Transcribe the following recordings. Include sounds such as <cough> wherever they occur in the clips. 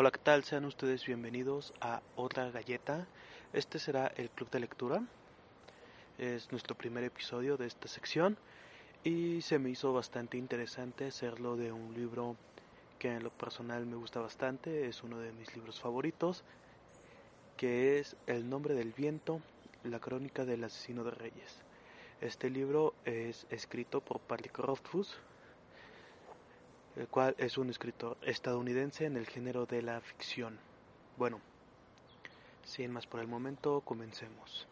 Hola, ¿qué tal? Sean ustedes bienvenidos a otra galleta. Este será el club de lectura. Es nuestro primer episodio de esta sección y se me hizo bastante interesante hacerlo de un libro que en lo personal me gusta bastante, es uno de mis libros favoritos, que es El nombre del viento, la crónica del asesino de reyes. Este libro es escrito por Patrick Rothfuss, el cual es un escritor estadounidense en el género de la ficción. Bueno, sin más por el momento, comencemos.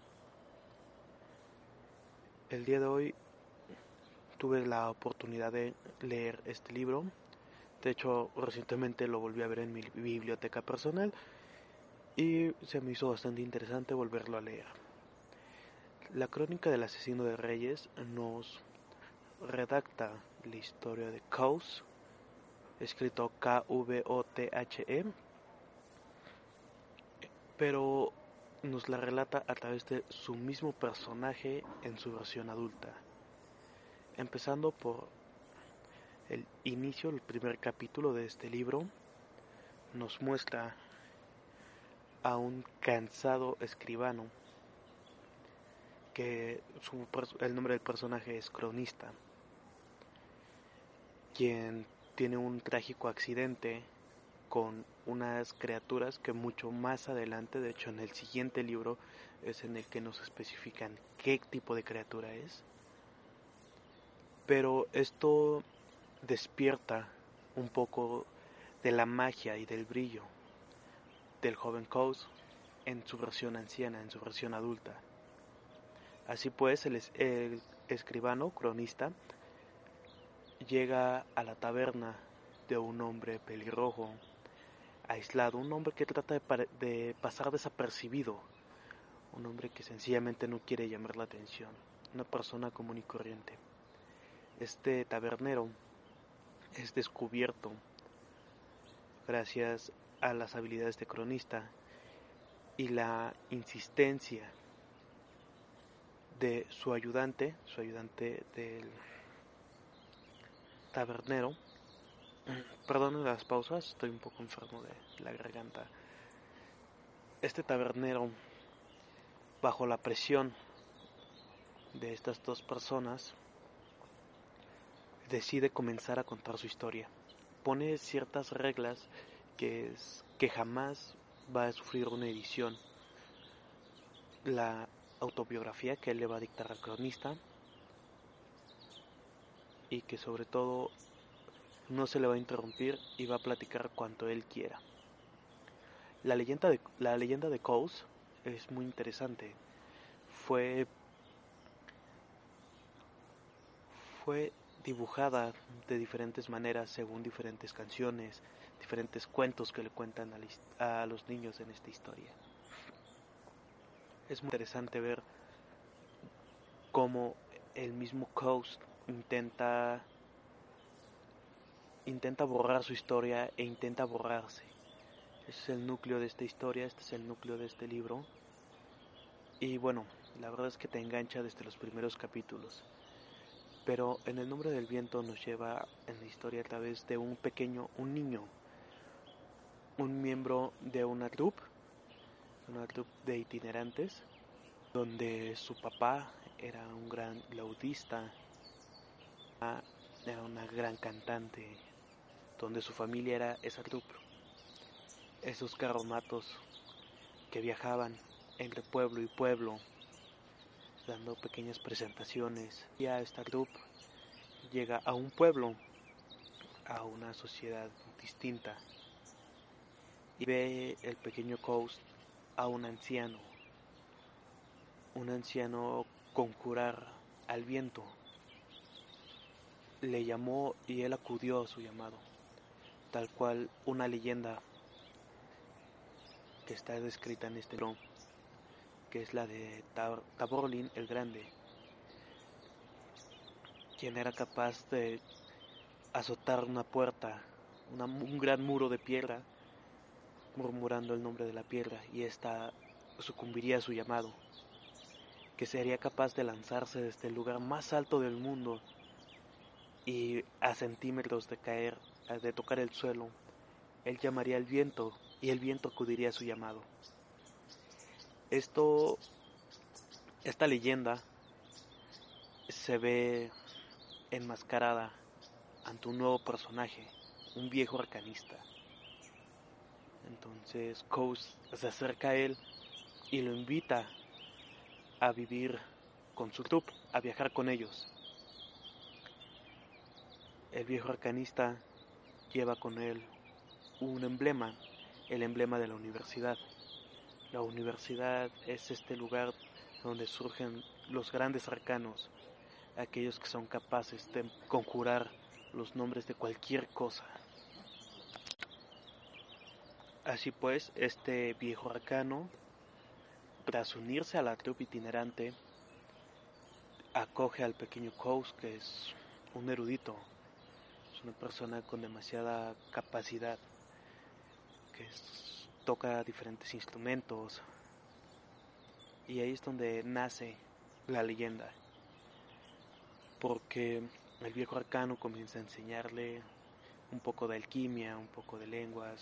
El día de hoy tuve la oportunidad de leer este libro. De hecho, recientemente lo volví a ver en mi biblioteca personal y se me hizo bastante interesante volverlo a leer. La crónica del asesino de reyes nos redacta la historia de Kaus, escrito K-V-O-T-H-E, pero nos la relata a través de su mismo personaje en su versión adulta. Empezando por el inicio, el primer capítulo de este libro, nos muestra a un cansado escribano que su, el nombre del personaje es cronista, quien tiene un trágico accidente con unas criaturas que mucho más adelante, de hecho en el siguiente libro es en el que nos especifican qué tipo de criatura es. Pero esto despierta un poco de la magia y del brillo del joven Coase en su versión anciana, en su versión adulta. Así pues, el, el escribano, cronista, llega a la taberna de un hombre pelirrojo, aislado, un hombre que trata de, de, pasar desapercibido, un hombre que sencillamente no quiere llamar la atención, una persona común y corriente. Este tabernero es descubierto gracias a las habilidades de cronista y la insistencia de su ayudante, su ayudante del tabernero. Perdón las pausas, estoy un poco enfermo de la garganta. Este tabernero, bajo la presión de estas dos personas, decide comenzar a contar su historia. Pone ciertas reglas que, es, que jamás va a sufrir una edición. La autobiografía que él le va a dictar al cronista y que sobre todo no se le va a interrumpir y va a platicar cuanto él quiera. La leyenda de, la leyenda de Coase es muy interesante. Fue, fue dibujada de diferentes maneras según diferentes canciones, diferentes cuentos que le cuentan a, a los niños en esta historia. Es muy interesante ver cómo el mismo Coast intenta intenta borrar su historia e intenta borrarse. Ese es el núcleo de esta historia, este es el núcleo de este libro. Y bueno, la verdad es que te engancha desde los primeros capítulos. Pero en el nombre del viento nos lleva en la historia a través de un pequeño, un niño, un miembro de una troupe, una troupe de itinerantes, donde su papá era un gran laudista, era una gran cantante, donde su familia era esa troupe. Esos carromatos que viajaban entre pueblo y pueblo, dando pequeñas presentaciones. Y a esta troupe llega a un pueblo, a una sociedad distinta, y ve el pequeño Coast a un anciano, un anciano con curar al viento. Le llamó y él acudió a su llamado. tal cual una leyenda que está descrita en este libro, que es la de Taborlin el Grande, quien era capaz de azotar una puerta, un gran muro de piedra, murmurando el nombre de la piedra, y ésta sucumbiría a su llamado, que sería capaz de lanzarse desde el lugar más alto del mundo y a centímetros de caer, de tocar el suelo, él llamaría al viento y el viento acudiría a su llamado. Esto, esta leyenda se ve enmascarada ante un nuevo personaje, un viejo arcanista. Entonces Coase se acerca a él y lo invita a vivir con su grupo, a viajar con ellos. El viejo arcanista lleva con él un emblema el emblema de la universidad. La universidad es este lugar donde surgen los grandes arcanos, aquellos que son capaces de conjurar los nombres de cualquier cosa. Así pues, este viejo arcano, tras unirse a la trupe itinerante, acoge al pequeño Kous, que es un erudito, es una persona con demasiada capacidad que toca diferentes instrumentos. Y ahí es donde nace la leyenda. Porque el viejo arcano comienza a enseñarle un poco de alquimia, un poco de lenguas,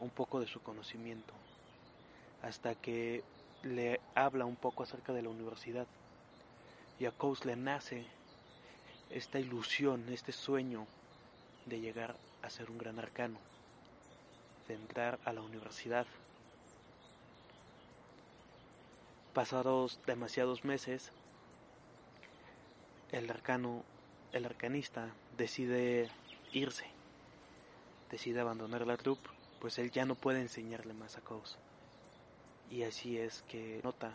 un poco de su conocimiento. Hasta que le habla un poco acerca de la universidad. Y a Kous le nace esta ilusión, este sueño de llegar a ser un gran arcano de entrar a la universidad. Pasados demasiados meses, el arcano, el arcanista decide irse, decide abandonar la troupe, pues él ya no puede enseñarle más a Kous. Y así es que nota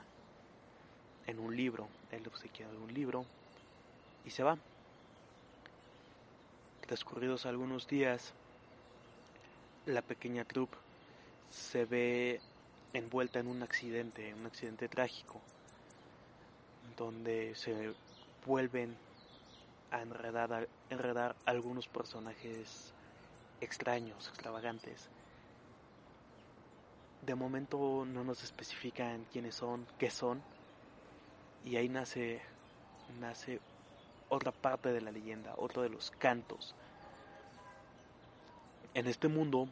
en un libro, él obsequia un libro y se va. Transcurridos algunos días, la pequeña troupe se ve envuelta en un accidente, un accidente trágico, donde se vuelven a enredar, enredar algunos personajes extraños, extravagantes. De momento no nos especifican quiénes son, qué son, y ahí nace, nace otra parte de la leyenda, otro de los cantos. En este mundo,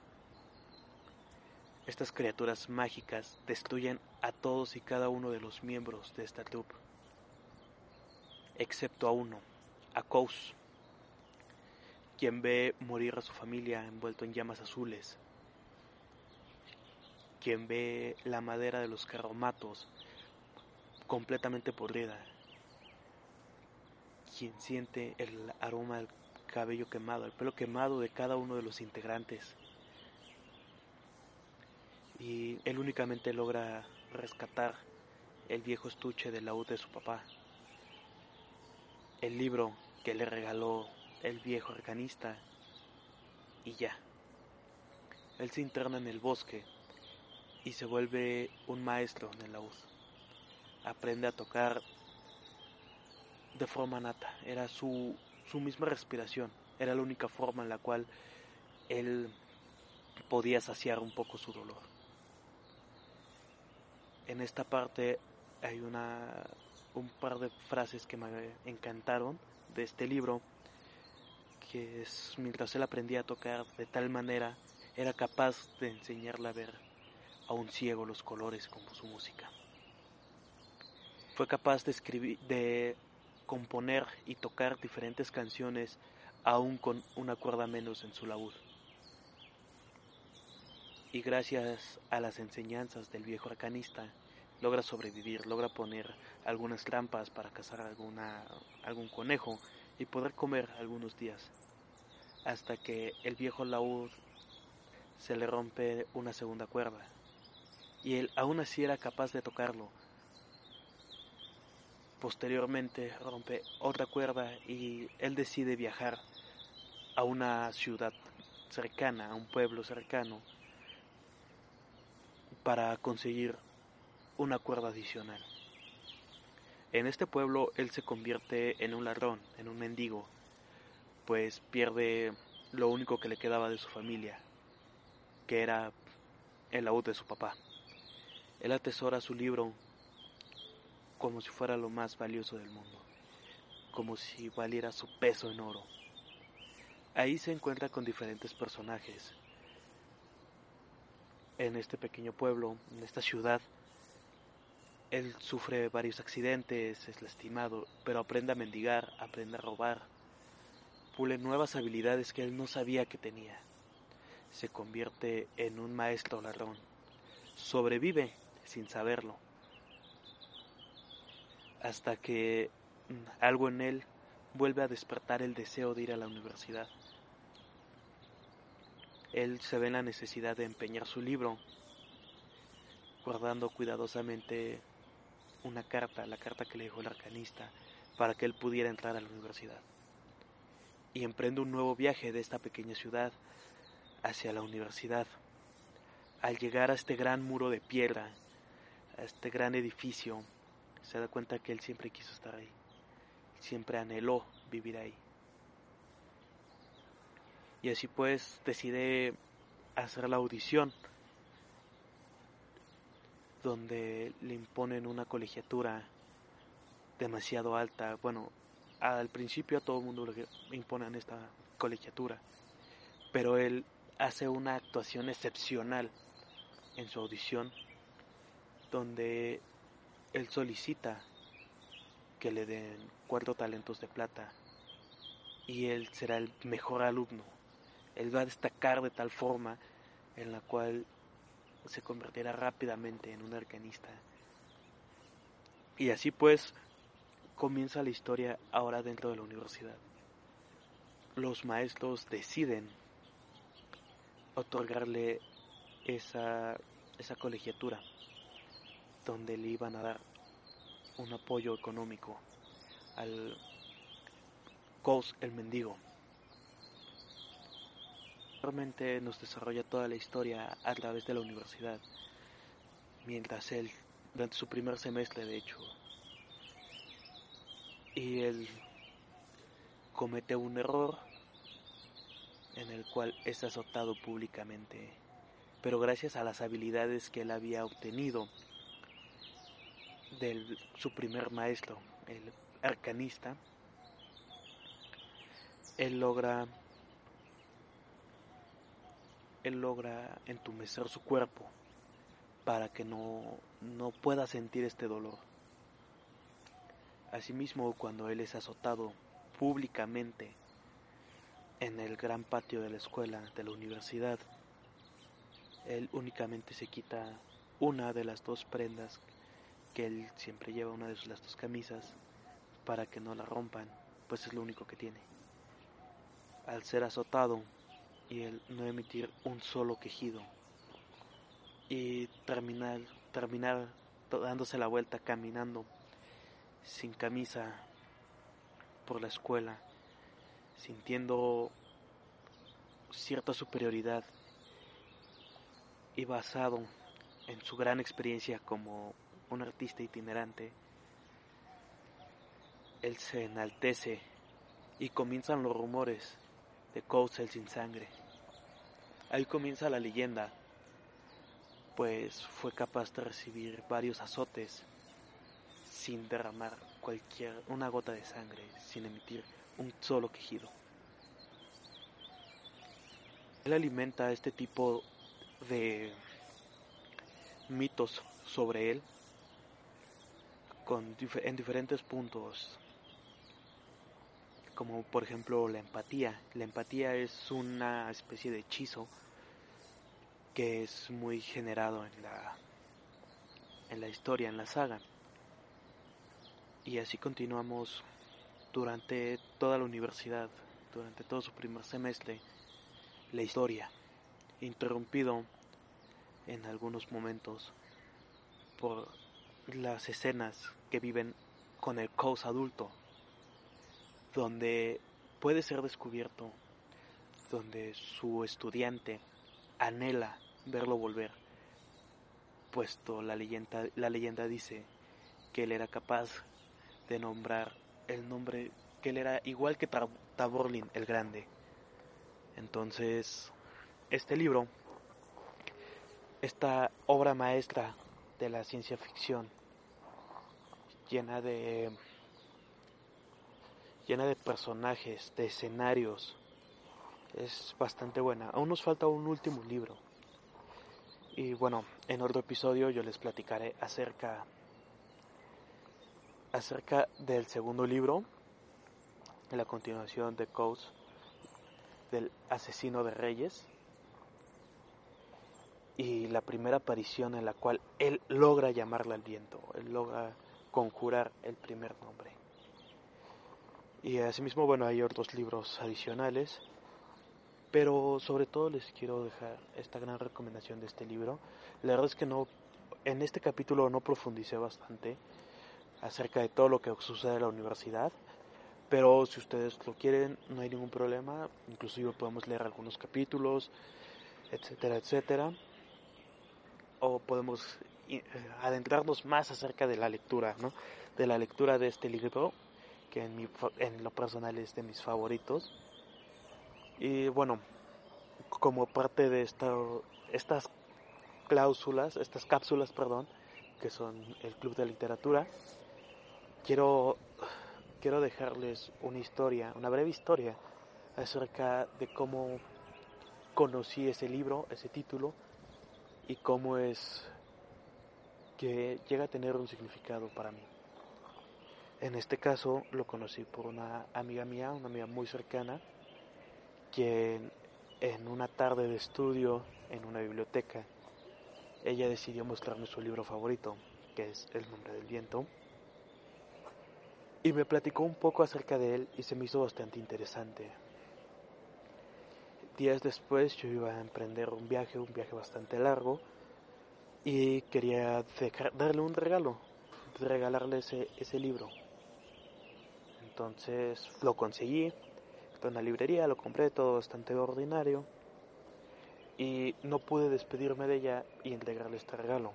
estas criaturas mágicas destruyen a todos y cada uno de los miembros de esta troupe, excepto a uno, a Kous, quien ve morir a su familia envuelto en llamas azules, quien ve la madera de los carromatos completamente podrida, quien siente el aroma del cabello quemado, el pelo quemado de cada uno de los integrantes. Y él únicamente logra rescatar el viejo estuche del laúd de su papá, el libro que le regaló el viejo arcanista y ya. Él se interna en el bosque y se vuelve un maestro en el laúd. Aprende a tocar de forma nata, era su su misma respiración. Era la única forma en la cual él podía saciar un poco su dolor. En esta parte hay una un par de frases que me encantaron de este libro que es mientras él aprendía a tocar de tal manera era capaz de enseñarle a ver a un ciego los colores como su música. Fue capaz de escribir de componer y tocar diferentes canciones aún con una cuerda menos en su laúd. Y gracias a las enseñanzas del viejo arcanista, logra sobrevivir, logra poner algunas trampas para cazar alguna, algún conejo y poder comer algunos días, hasta que el viejo laúd se le rompe una segunda cuerda, y él aún así era capaz de tocarlo, Posteriormente rompe otra cuerda y él decide viajar a una ciudad cercana, a un pueblo cercano, para conseguir una cuerda adicional. En este pueblo él se convierte en un ladrón, en un mendigo, pues pierde lo único que le quedaba de su familia, que era el laúd de su papá. Él atesora su libro como si fuera lo más valioso del mundo, como si valiera su peso en oro. Ahí se encuentra con diferentes personajes. En este pequeño pueblo, en esta ciudad, él sufre varios accidentes, es lastimado, pero aprende a mendigar, aprende a robar, pule nuevas habilidades que él no sabía que tenía. Se convierte en un maestro ladrón. Sobrevive sin saberlo. Hasta que mm, algo en él vuelve a despertar el deseo de ir a la universidad. Él se ve en la necesidad de empeñar su libro, guardando cuidadosamente una carta, la carta que le dejó el arcanista, para que él pudiera entrar a la universidad. Y emprende un nuevo viaje de esta pequeña ciudad hacia la universidad. Al llegar a este gran muro de piedra, a este gran edificio, se da cuenta que él siempre quiso estar ahí, siempre anheló vivir ahí. Y así pues decide hacer la audición donde le imponen una colegiatura demasiado alta. Bueno, al principio a todo el mundo le imponen esta colegiatura, pero él hace una actuación excepcional en su audición donde él solicita que le den cuatro talentos de plata y él será el mejor alumno. Él va a destacar de tal forma en la cual se convertirá rápidamente en un arcanista. Y así pues comienza la historia ahora dentro de la universidad. Los maestros deciden otorgarle esa, esa colegiatura donde le iban a dar un apoyo económico al Cos el mendigo. Realmente nos desarrolla toda la historia a través de la universidad, mientras él, durante su primer semestre de hecho, y él comete un error en el cual es azotado públicamente, pero gracias a las habilidades que él había obtenido de su primer maestro, el arcanista, él logra él logra entumecer su cuerpo para que no, no pueda sentir este dolor. Asimismo, cuando él es azotado públicamente en el gran patio de la escuela, de la universidad, él únicamente se quita una de las dos prendas que él siempre lleva, una de las dos camisas, para que no la rompan, pues es lo único que tiene. Al ser azotado, y el no emitir un solo quejido y terminar, terminar dándose la vuelta caminando sin camisa por la escuela, sintiendo cierta superioridad y basado en su gran experiencia como un artista itinerante, él se enaltece y comienzan los rumores de Cousel sin sangre. Ahí comienza la leyenda, pues fue capaz de recibir varios azotes sin derramar cualquier una gota de sangre, sin emitir un solo quejido. Él alimenta este tipo de mitos sobre él con, en diferentes puntos como por ejemplo la empatía. La empatía es una especie de hechizo que es muy generado en la en la historia, en la saga. Y así continuamos durante toda la universidad, durante todo su primer semestre, la historia, interrumpido en algunos momentos por las escenas que viven con el caos adulto donde puede ser descubierto donde su estudiante anhela verlo volver, puesto la leyenda, la leyenda dice que él era capaz de nombrar el nombre, que él era igual que Taborlin el Grande. Entonces, este libro, esta obra maestra de la ciencia ficción, llena de llena de personajes, de escenarios, es bastante buena. Aún nos falta un último libro. Y bueno, en otro episodio yo les platicaré acerca acerca del segundo libro, la continuación de Coase del asesino de reyes y la primera aparición en la cual él logra llamarle al viento, él logra conjurar el primer nombre. Y asimismo, bueno, hay otros libros adicionales pero sobre todo les quiero dejar esta gran recomendación de este libro. La verdad es que no, en este capítulo no profundicé bastante acerca de todo lo que sucede en la universidad. Pero si ustedes lo quieren, no hay ningún problema. Inclusive podemos leer algunos capítulos, etcétera, etcétera. O podemos eh, adentrarnos más acerca de la lectura, ¿no? De la lectura de este libro, que en, lo personal es de mis favoritos. Y bueno, como parte de esta, estas cláusulas, estas cápsulas, perdón, que son el Club de Literatura, quiero, quiero dejarles una historia, una breve historia acerca de cómo conocí ese libro, ese título, y cómo es que llega a tener un significado para mí. En este caso lo conocí por una amiga mía, una amiga muy cercana, quien en una tarde de estudio en una biblioteca, ella decidió mostrarme su libro favorito, que es El nombre del viento, y me platicó un poco acerca de él y se me hizo bastante interesante. Días después yo iba a emprender un viaje, un viaje bastante largo, y quería darle un regalo, regalarle ese, ese libro. Entonces lo conseguí, en la librería, lo compré todo bastante ordinario y no pude despedirme de ella y entregarle este regalo.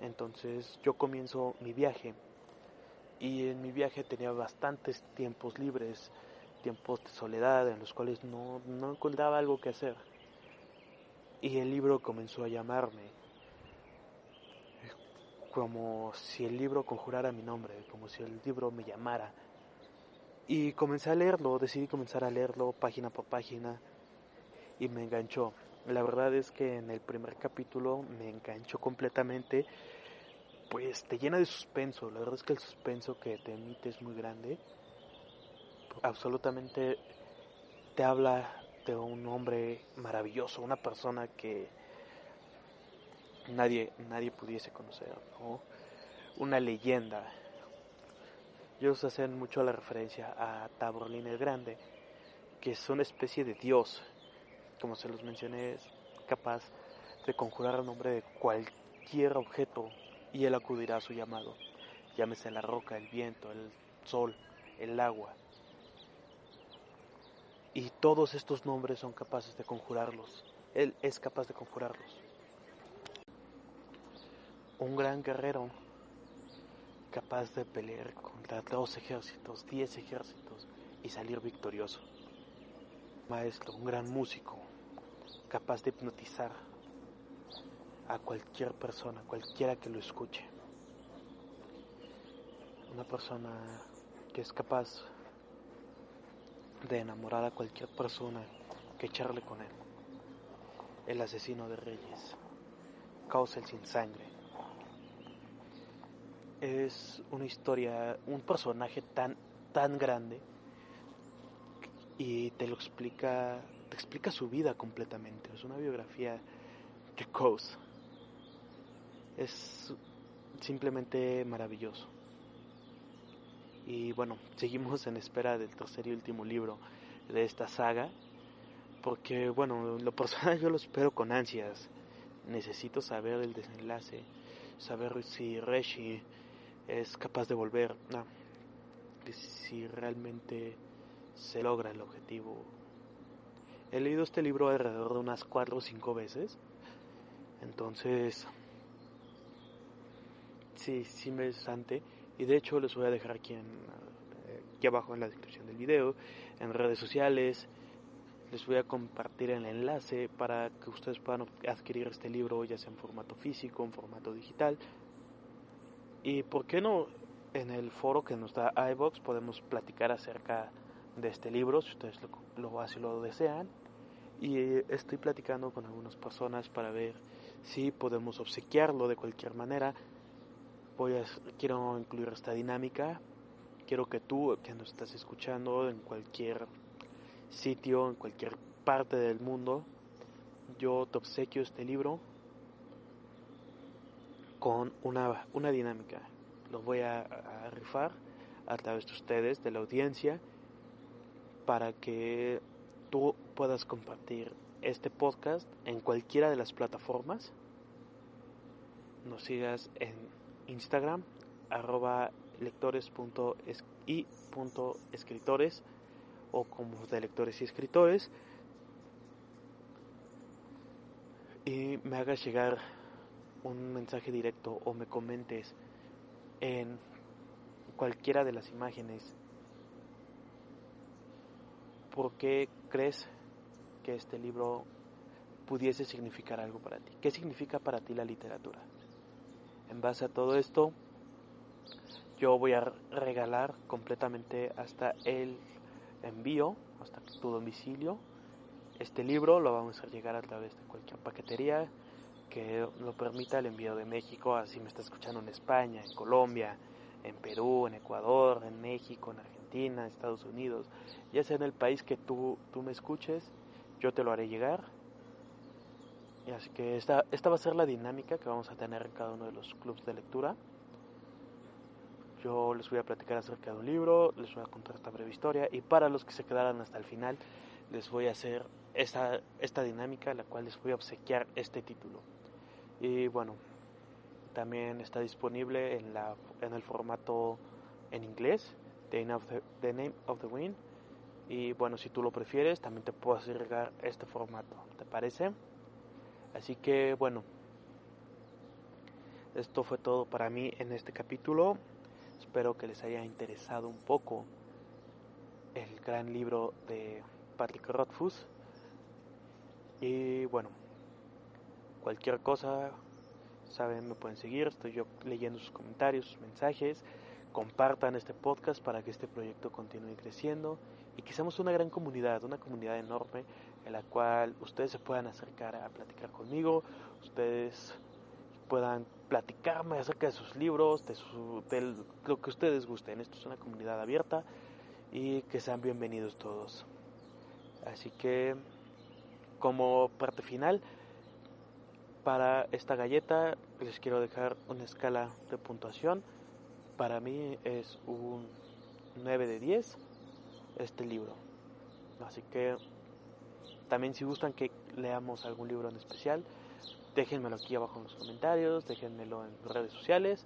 Entonces yo comienzo mi viaje y en mi viaje tenía bastantes tiempos libres, tiempos de soledad en los cuales no, no encontraba algo que hacer. Y el libro comenzó a llamarme, como si el libro conjurara mi nombre, como si el libro me llamara y comencé a leerlo, decidí comenzar a leerlo página por página y me enganchó. La verdad es que en el primer capítulo me enganchó completamente, pues te llena de suspenso. La verdad es que el suspenso que te emite es muy grande. Absolutamente te habla de un hombre maravilloso, una persona que nadie, nadie pudiese conocer, una leyenda ellos hacen mucho la referencia a Taborlin el Grande, que es una especie de dios, como se los mencioné, es capaz de conjurar el nombre de cualquier objeto y él acudirá a su llamado. Llámese la roca, el viento, el sol, el agua. Y todos estos nombres son capaces de conjurarlos. Él es capaz de conjurarlos. Un gran guerrero capaz de pelear contra dos ejércitos, diez ejércitos y salir victorioso. Maestro, un gran músico, capaz de hipnotizar a cualquier persona, cualquiera que lo escuche. Una persona que es capaz de enamorar a cualquier persona que echarle con él. El asesino de reyes, causa el sin sangre es una historia, un personaje tan, tan grande y te lo explica, te explica su vida completamente. Es una biografía de Coase. Es simplemente maravilloso. Y bueno, seguimos en espera del tercer y último libro de esta saga. Porque bueno, lo personal <laughs> yo lo espero con ansias. Necesito saber el desenlace. Saber si Reshi es capaz de volver, no, si realmente se logra el objetivo He leído este libro alrededor de unas cuatro o cinco veces. Entonces, sí, sí me es bastante. Y de hecho les voy a dejar aquí, en, eh, aquí abajo en la descripción del video, en redes sociales. Les voy a compartir el enlace para que ustedes puedan adquirir este libro ya sea en formato físico, en formato digital. Y por qué no en el foro que nos da iBox podemos platicar acerca de este libro, si ustedes lo, lo, así lo desean. Y estoy platicando con algunas personas para ver si podemos obsequiarlo de cualquier manera. Voy quiero incluir esta dinámica. Quiero que tú, que nos estás escuchando en cualquier sitio, en cualquier parte del mundo, yo te obsequio este libro con una, una dinámica. Lo voy a rifar a través de ustedes, de la audiencia, para que tú puedas compartir este podcast en cualquiera de las plataformas. Nos sigas en Instagram, arroba lectores.y.escritores o como de lectores y escritores. Y me hagas llegar un mensaje directo o me comentes en cualquiera de las imágenes por qué crees que este libro pudiese significar algo para ti. ¿Qué significa para ti la literatura? En base a todo esto, yo voy a regalar completamente hasta el envío, hasta tu domicilio. Este libro lo vamos a llegar a través de cualquier paquetería que lo permita el envío de México, así me está escuchando en España, en Colombia, en Perú, en Ecuador, en México, en Argentina, en Estados Unidos, ya sea en el país que tú, tú me escuches, yo te lo haré llegar. Y así que esta, esta va a ser la dinámica que vamos a tener en cada uno de los clubes de lectura. Yo les voy a platicar acerca de un libro, les voy a contar esta breve historia y para los que se quedaran hasta el final les voy a hacer esta, esta dinámica, la cual les voy a obsequiar este título. Y bueno, también está disponible en, la, en el formato en inglés, The Name, of the, the Name of the Wind. Y bueno, si tú lo prefieres, también te puedo agregar este formato, ¿te parece? Así que bueno, esto fue todo para mí en este capítulo. Espero que les haya interesado un poco el gran libro de Patrick Rothfuss. Y bueno, cualquier cosa, saben, me pueden seguir. Estoy yo leyendo sus comentarios, sus mensajes. Compartan este podcast para que este proyecto continúe creciendo y que seamos una gran comunidad, una comunidad enorme en la cual ustedes se puedan acercar a platicar conmigo, ustedes puedan platicarme acerca de sus libros, de, su, de lo que ustedes gusten. Esto es una comunidad abierta y que sean bienvenidos todos. Así que como parte final, para esta galleta les quiero dejar una escala de puntuación. Para mí es un 9 de 10 este libro. Así que también si gustan que leamos algún libro en especial, déjenmelo aquí abajo en los comentarios, déjenmelo en redes sociales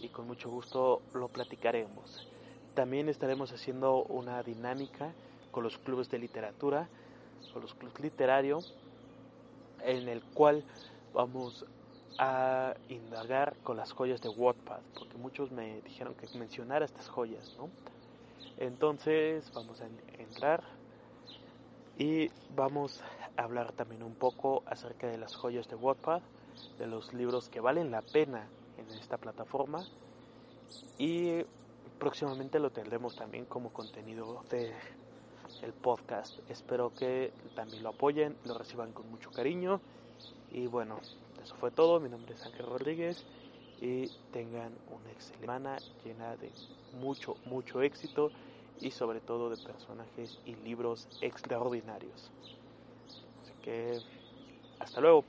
y con mucho gusto lo platicaremos. También estaremos haciendo una dinámica con los clubes de literatura, con los clubes literarios, en el cual vamos a indagar con las joyas de Wattpad, porque muchos me dijeron que mencionara estas joyas, ¿no? Entonces vamos a entrar y vamos a hablar también un poco acerca de las joyas de Wattpad, de los libros que valen la pena en esta plataforma y próximamente lo tendremos también como contenido de el podcast. Espero que también lo apoyen, lo reciban con mucho cariño y bueno, eso fue todo. Mi nombre es Ángel Rodríguez y tengan una excelente semana llena de mucho, mucho éxito y sobre todo de personajes y libros extraordinarios. Así que hasta luego.